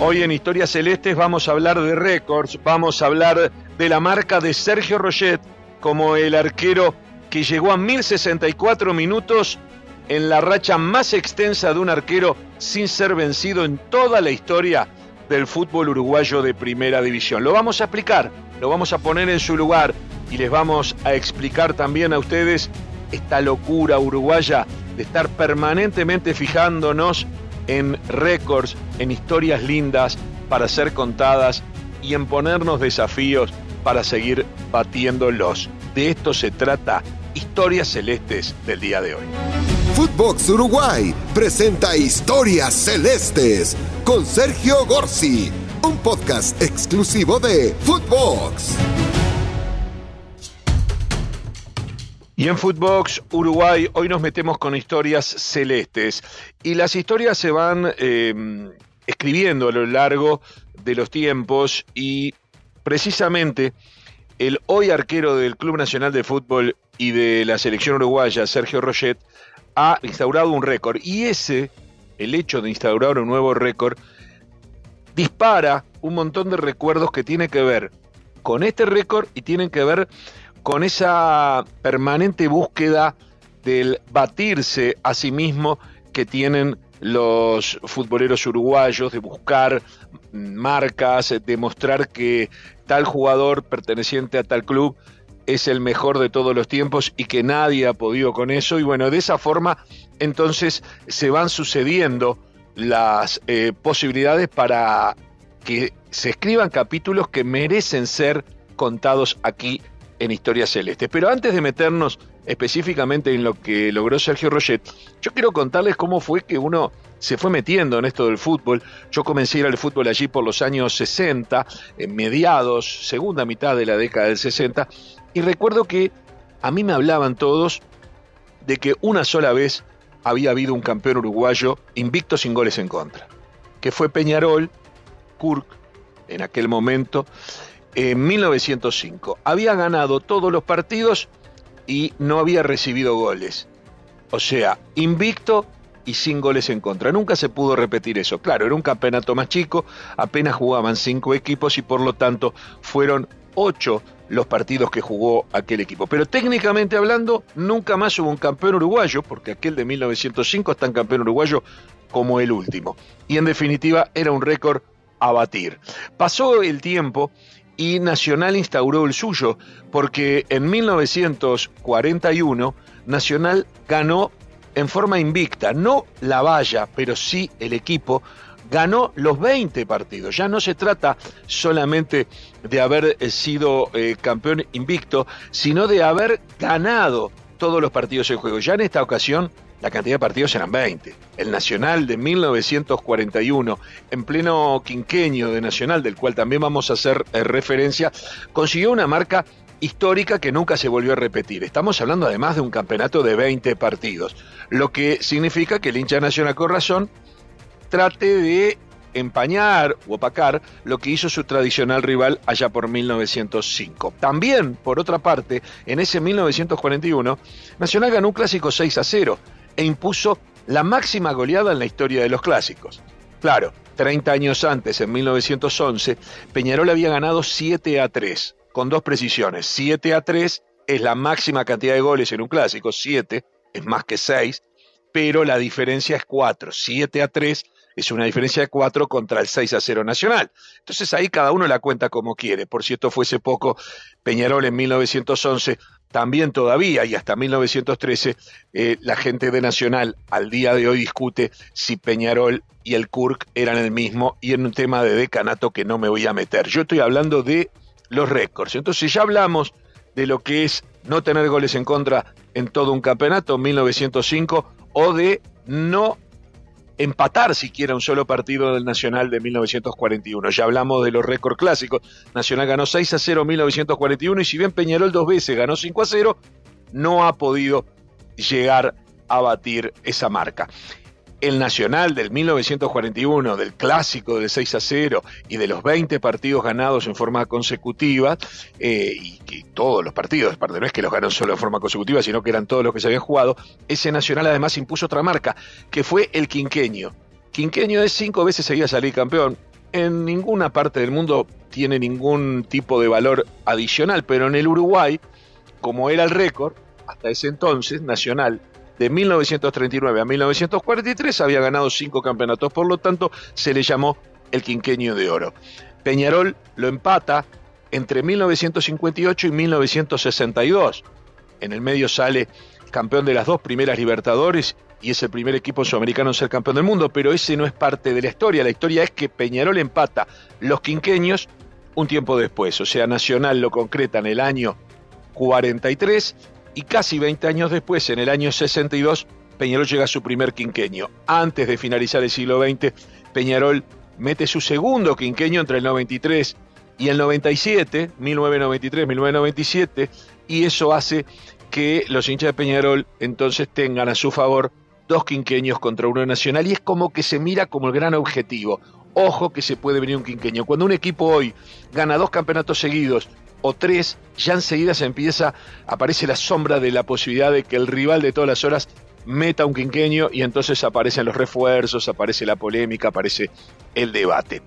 Hoy en Historias Celestes vamos a hablar de récords, vamos a hablar de la marca de Sergio Roget como el arquero que llegó a 1064 minutos en la racha más extensa de un arquero sin ser vencido en toda la historia del fútbol uruguayo de primera división. Lo vamos a explicar, lo vamos a poner en su lugar y les vamos a explicar también a ustedes esta locura uruguaya de estar permanentemente fijándonos en récords, en historias lindas para ser contadas y en ponernos desafíos para seguir batiéndolos. De esto se trata Historias Celestes del día de hoy. Footbox Uruguay presenta Historias Celestes con Sergio Gorsi, un podcast exclusivo de Footbox. Y en Footbox Uruguay hoy nos metemos con historias celestes. Y las historias se van eh, escribiendo a lo largo de los tiempos y precisamente el hoy arquero del Club Nacional de Fútbol y de la selección uruguaya, Sergio Roget, ha instaurado un récord. Y ese, el hecho de instaurar un nuevo récord, dispara un montón de recuerdos que tienen que ver con este récord y tienen que ver esa permanente búsqueda del batirse a sí mismo que tienen los futboleros uruguayos, de buscar marcas, de mostrar que tal jugador perteneciente a tal club es el mejor de todos los tiempos y que nadie ha podido con eso. Y bueno, de esa forma entonces se van sucediendo las eh, posibilidades para que se escriban capítulos que merecen ser contados aquí en Historia Celeste. Pero antes de meternos específicamente en lo que logró Sergio Roget, yo quiero contarles cómo fue que uno se fue metiendo en esto del fútbol. Yo comencé a ir al fútbol allí por los años 60, en mediados, segunda mitad de la década del 60, y recuerdo que a mí me hablaban todos de que una sola vez había habido un campeón uruguayo invicto sin goles en contra, que fue Peñarol, Kurk, en aquel momento, en 1905. Había ganado todos los partidos y no había recibido goles. O sea, invicto y sin goles en contra. Nunca se pudo repetir eso. Claro, era un campeonato más chico, apenas jugaban cinco equipos y por lo tanto fueron ocho los partidos que jugó aquel equipo. Pero técnicamente hablando, nunca más hubo un campeón uruguayo, porque aquel de 1905 es tan campeón uruguayo como el último. Y en definitiva era un récord a batir. Pasó el tiempo y Nacional instauró el suyo, porque en 1941 Nacional ganó en forma invicta, no la valla, pero sí el equipo, ganó los 20 partidos. Ya no se trata solamente de haber eh, sido eh, campeón invicto, sino de haber ganado todos los partidos en juego. Ya en esta ocasión la cantidad de partidos eran 20. El Nacional de 1941, en pleno quinquenio de Nacional, del cual también vamos a hacer eh, referencia, consiguió una marca histórica que nunca se volvió a repetir. Estamos hablando además de un campeonato de 20 partidos, lo que significa que el hincha nacional con razón trate de empañar o opacar lo que hizo su tradicional rival allá por 1905. También, por otra parte, en ese 1941, Nacional ganó un clásico 6 a 0 e impuso la máxima goleada en la historia de los clásicos. Claro, 30 años antes, en 1911, Peñarol había ganado 7 a 3, con dos precisiones. 7 a 3 es la máxima cantidad de goles en un clásico, 7 es más que 6, pero la diferencia es 4. 7 a 3 es una diferencia de 4 contra el 6 a 0 nacional. Entonces ahí cada uno la cuenta como quiere. Por si esto fuese poco, Peñarol en 1911 también todavía y hasta 1913 eh, la gente de Nacional al día de hoy discute si Peñarol y el Kurk eran el mismo y en un tema de decanato que no me voy a meter. Yo estoy hablando de los récords. Entonces ya hablamos de lo que es no tener goles en contra en todo un campeonato, 1905, o de no empatar siquiera un solo partido del Nacional de 1941. Ya hablamos de los récords clásicos. Nacional ganó 6 a 0 en 1941 y si bien Peñarol dos veces ganó 5 a 0, no ha podido llegar a batir esa marca el Nacional del 1941, del clásico del 6 a 0 y de los 20 partidos ganados en forma consecutiva, eh, y que todos los partidos, no es que los ganó solo en forma consecutiva, sino que eran todos los que se habían jugado, ese Nacional además impuso otra marca, que fue el quinqueño. Quinqueño es cinco veces seguía salir campeón, en ninguna parte del mundo tiene ningún tipo de valor adicional, pero en el Uruguay, como era el récord, hasta ese entonces, nacional, de 1939 a 1943 había ganado cinco campeonatos, por lo tanto se le llamó el quinqueño de oro. Peñarol lo empata entre 1958 y 1962. En el medio sale campeón de las dos primeras Libertadores y es el primer equipo sudamericano en ser campeón del mundo, pero ese no es parte de la historia. La historia es que Peñarol empata los quinqueños un tiempo después, o sea, Nacional lo concreta en el año 43 y casi 20 años después, en el año 62, Peñarol llega a su primer quinqueño. Antes de finalizar el siglo XX, Peñarol mete su segundo quinqueño entre el 93 y el 97, 1993-1997, y eso hace que los hinchas de Peñarol entonces tengan a su favor dos quinqueños contra uno nacional y es como que se mira como el gran objetivo. Ojo que se puede venir un quinqueño. Cuando un equipo hoy gana dos campeonatos seguidos o tres, ya enseguida se empieza, aparece la sombra de la posibilidad de que el rival de todas las horas meta un quinqueño y entonces aparecen los refuerzos, aparece la polémica, aparece el debate.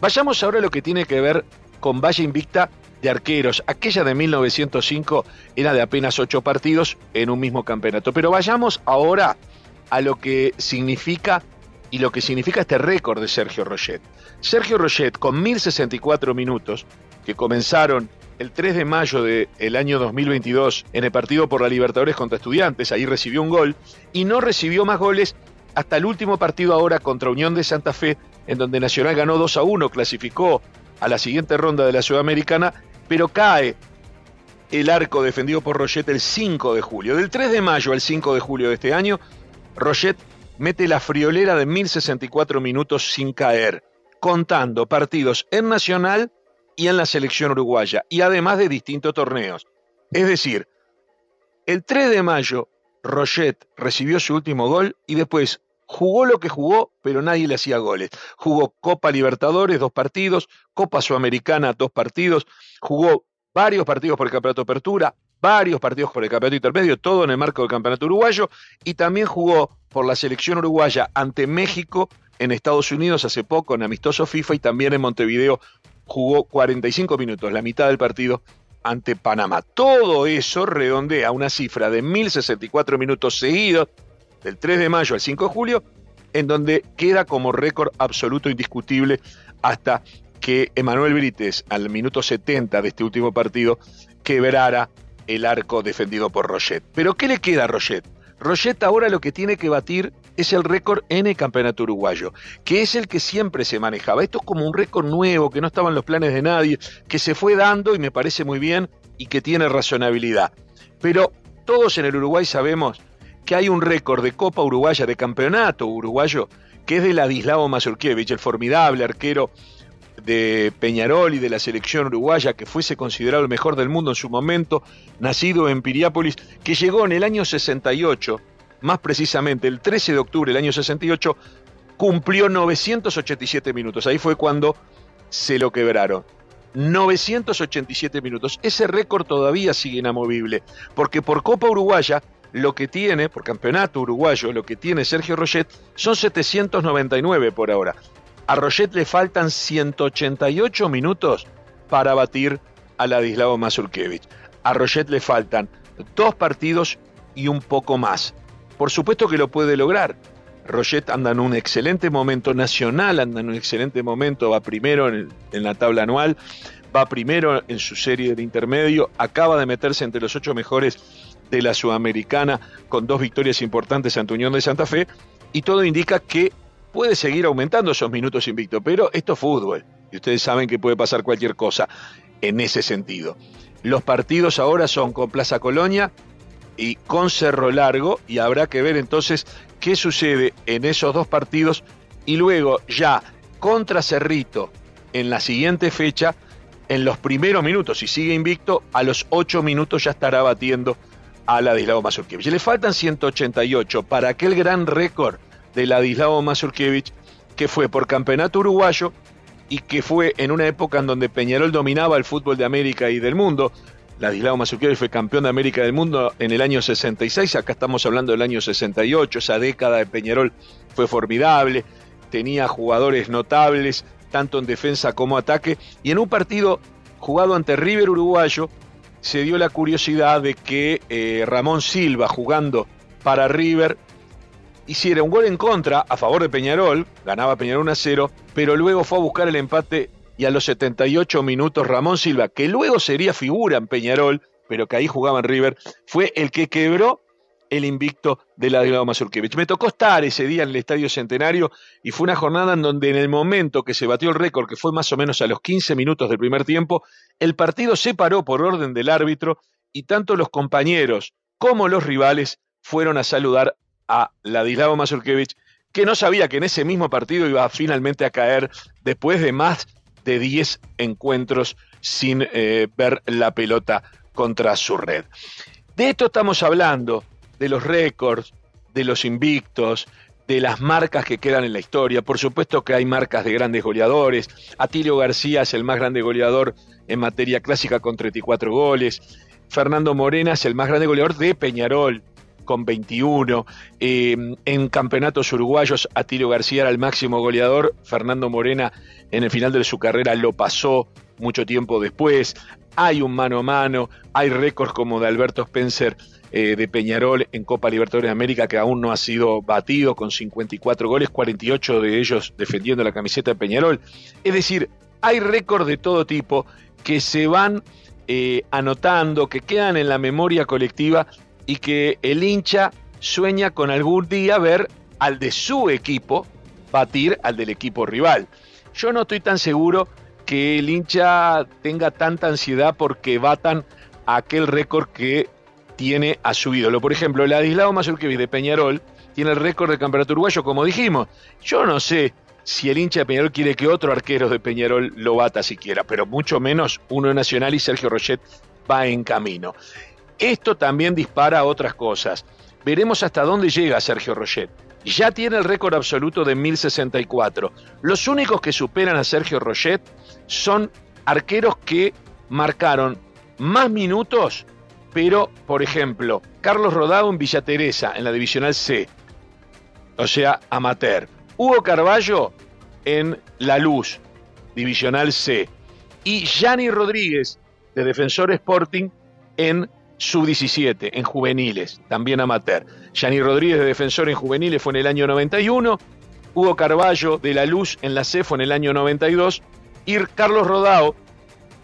Vayamos ahora a lo que tiene que ver con Valle Invicta de arqueros. Aquella de 1905 era de apenas ocho partidos en un mismo campeonato. Pero vayamos ahora a lo que significa y lo que significa este récord de Sergio Roget. Sergio Roget, con 1064 minutos, comenzaron el 3 de mayo del año 2022 en el partido por la Libertadores contra Estudiantes, ahí recibió un gol, y no recibió más goles hasta el último partido ahora contra Unión de Santa Fe, en donde Nacional ganó 2 a 1, clasificó a la siguiente ronda de la Sudamericana, pero cae el arco defendido por Roget el 5 de julio. Del 3 de mayo al 5 de julio de este año, Roget mete la friolera de 1064 minutos sin caer, contando partidos en Nacional y en la selección uruguaya, y además de distintos torneos. Es decir, el 3 de mayo, Roget recibió su último gol y después jugó lo que jugó, pero nadie le hacía goles. Jugó Copa Libertadores, dos partidos, Copa Sudamericana, dos partidos, jugó varios partidos por el Campeonato Apertura, varios partidos por el Campeonato Intermedio, todo en el marco del Campeonato Uruguayo, y también jugó por la selección uruguaya ante México en Estados Unidos hace poco en amistoso FIFA y también en Montevideo jugó 45 minutos, la mitad del partido ante Panamá. Todo eso redondea una cifra de 1064 minutos seguidos, del 3 de mayo al 5 de julio, en donde queda como récord absoluto indiscutible hasta que Emanuel Brites, al minuto 70 de este último partido, quebrara el arco defendido por Roget. Pero ¿qué le queda a Roget? Roget ahora lo que tiene que batir es el récord en el campeonato uruguayo, que es el que siempre se manejaba. Esto es como un récord nuevo, que no estaba en los planes de nadie, que se fue dando y me parece muy bien y que tiene razonabilidad. Pero todos en el Uruguay sabemos que hay un récord de Copa Uruguaya, de campeonato uruguayo, que es de Ladislao Mazurkiewicz, el formidable arquero de Peñarol y de la selección uruguaya, que fuese considerado el mejor del mundo en su momento, nacido en Piriápolis, que llegó en el año 68, más precisamente el 13 de octubre del año 68, cumplió 987 minutos. Ahí fue cuando se lo quebraron. 987 minutos. Ese récord todavía sigue inamovible, porque por Copa Uruguaya lo que tiene, por campeonato uruguayo, lo que tiene Sergio Roget son 799 por ahora. A Roget le faltan 188 minutos para batir a Ladislao Mazurkiewicz. A Roget le faltan dos partidos y un poco más. Por supuesto que lo puede lograr. Roget anda en un excelente momento, Nacional anda en un excelente momento, va primero en, la tabla anual, va primero en su serie de intermedio, acaba de meterse entre los ocho mejores de la Sudamericana con dos victorias importantes ante Unión de Santa Fe y todo indica que puede seguir aumentando esos minutos invicto, pero esto es fútbol y ustedes saben que puede pasar cualquier cosa en ese sentido. Los partidos ahora son con Plaza Colonia y con Cerro Largo y habrá que ver entonces qué sucede en esos dos partidos y luego ya contra Cerrito en la siguiente fecha, en los primeros minutos, si sigue invicto, a los ocho minutos ya estará batiendo a Ladislao Mazurkiewicz. Le faltan 188 para aquel gran récord de Ladislao Mazurkiewicz, que fue por campeonato uruguayo y que fue en una época en donde Peñarol dominaba el fútbol de América y del mundo. Ladislao Mazurkiewicz fue campeón de América del mundo en el año 66, acá estamos hablando del año 68, esa década de Peñarol fue formidable, tenía jugadores notables tanto en defensa como ataque. Y en un partido jugado ante River Uruguayo, se dio la curiosidad de que eh, Ramón Silva, jugando para River, hiciera un gol en contra a favor de Peñarol, ganaba Peñarol 1 a 0, pero luego fue a buscar el empate y a los 78 minutos Ramón Silva, que luego sería figura en Peñarol, pero que ahí jugaba en River, fue el que quebró el invicto de Ladislao Mazurkiewicz. Me tocó estar ese día en el Estadio Centenario y fue una jornada en donde en el momento que se batió el récord, que fue más o menos a los 15 minutos del primer tiempo, el partido se paró por orden del árbitro y tanto los compañeros como los rivales fueron a saludar a Ladislao Mazurkiewicz, que no sabía que en ese mismo partido iba finalmente a caer después de más de 10 encuentros sin eh, ver la pelota contra su red. De esto estamos hablando, de los récords, de los invictos, de las marcas que quedan en la historia. Por supuesto que hay marcas de grandes goleadores. Atilio García es el más grande goleador en materia clásica con 34 goles. Fernando Morena es el más grande goleador de Peñarol con 21. Eh, en campeonatos uruguayos, Atilio García era el máximo goleador. Fernando Morena en el final de su carrera lo pasó mucho tiempo después. Hay un mano a mano, hay récords como de Alberto Spencer eh, de Peñarol en Copa Libertadores de América que aún no ha sido batido con 54 goles, 48 de ellos defendiendo la camiseta de Peñarol. Es decir, hay récords de todo tipo que se van eh, anotando, que quedan en la memoria colectiva y que el hincha sueña con algún día ver al de su equipo batir al del equipo rival. Yo no estoy tan seguro que el hincha tenga tanta ansiedad porque batan aquel récord que tiene a su ídolo. Por ejemplo, el Ladislao Mazurkiewicz de Peñarol tiene el récord de campeonato uruguayo, como dijimos. Yo no sé si el hincha de Peñarol quiere que otro arquero de Peñarol lo bata siquiera, pero mucho menos uno nacional y Sergio Rochet va en camino. Esto también dispara otras cosas. Veremos hasta dónde llega Sergio Rochet. Ya tiene el récord absoluto de 1064. Los únicos que superan a Sergio Rochet son arqueros que marcaron más minutos pero, por ejemplo, Carlos Rodado en Villa Teresa, en la Divisional C, o sea, amateur. Hugo Carballo en La Luz, Divisional C. Y Yanni Rodríguez, de Defensor Sporting, en Sub-17, en juveniles, también amateur. Yanni Rodríguez, de Defensor en juveniles, fue en el año 91. Hugo Carballo, de La Luz, en la C, fue en el año 92. Y Carlos Rodado,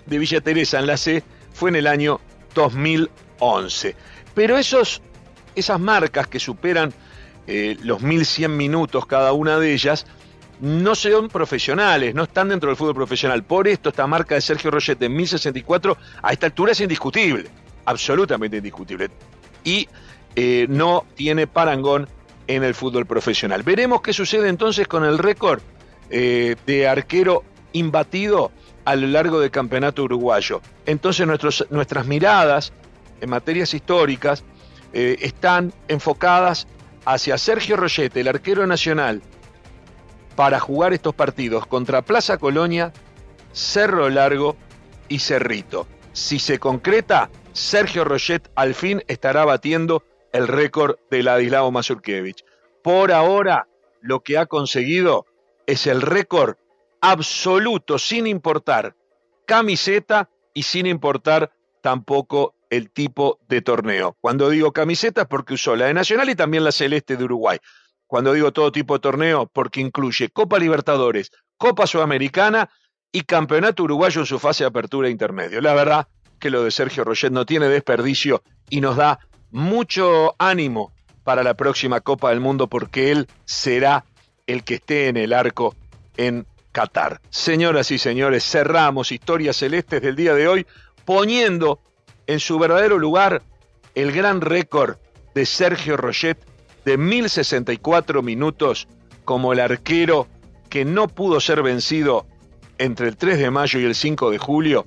de Villa Teresa, en la C, fue en el año 2011. Pero esos, esas marcas que superan eh, los 1100 minutos cada una de ellas, no son profesionales, no están dentro del fútbol profesional. Por esto esta marca de Sergio Roget en 1064 a esta altura es indiscutible, absolutamente indiscutible. Y eh, no tiene parangón en el fútbol profesional. Veremos qué sucede entonces con el récord eh, de arquero imbatido a lo largo del campeonato uruguayo. Entonces nuestras miradas en materias históricas eh, están enfocadas hacia Sergio Rollete, el arquero nacional, para jugar estos partidos contra Plaza Colonia, Cerro Largo y Cerrito. Si se concreta, Sergio Roget al fin estará batiendo el récord de Ladislao Mazurkiewicz. Por ahora, lo que ha conseguido es el récord absoluto, sin importar camiseta y sin importar tampoco el tipo de torneo. Cuando digo camiseta es porque usó la de Nacional y también la celeste de Uruguay. Cuando digo todo tipo de torneo, porque incluye Copa Libertadores, Copa Sudamericana y Campeonato Uruguayo en su fase de apertura intermedio. La verdad que lo de Sergio Roget no tiene desperdicio y nos da mucho ánimo para la próxima Copa del Mundo porque él será el que esté en el arco en Qatar. Señoras y señores, cerramos Historias Celestes del día de hoy poniendo en su verdadero lugar el gran récord de Sergio Roget de 1064 minutos como el arquero que no pudo ser vencido entre el 3 de mayo y el 5 de julio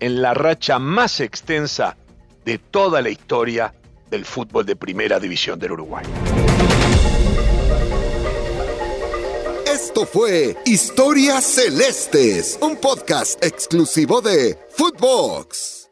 en la racha más extensa de toda la historia del fútbol de primera división del Uruguay. Esto fue Historias Celestes, un podcast exclusivo de Footbox.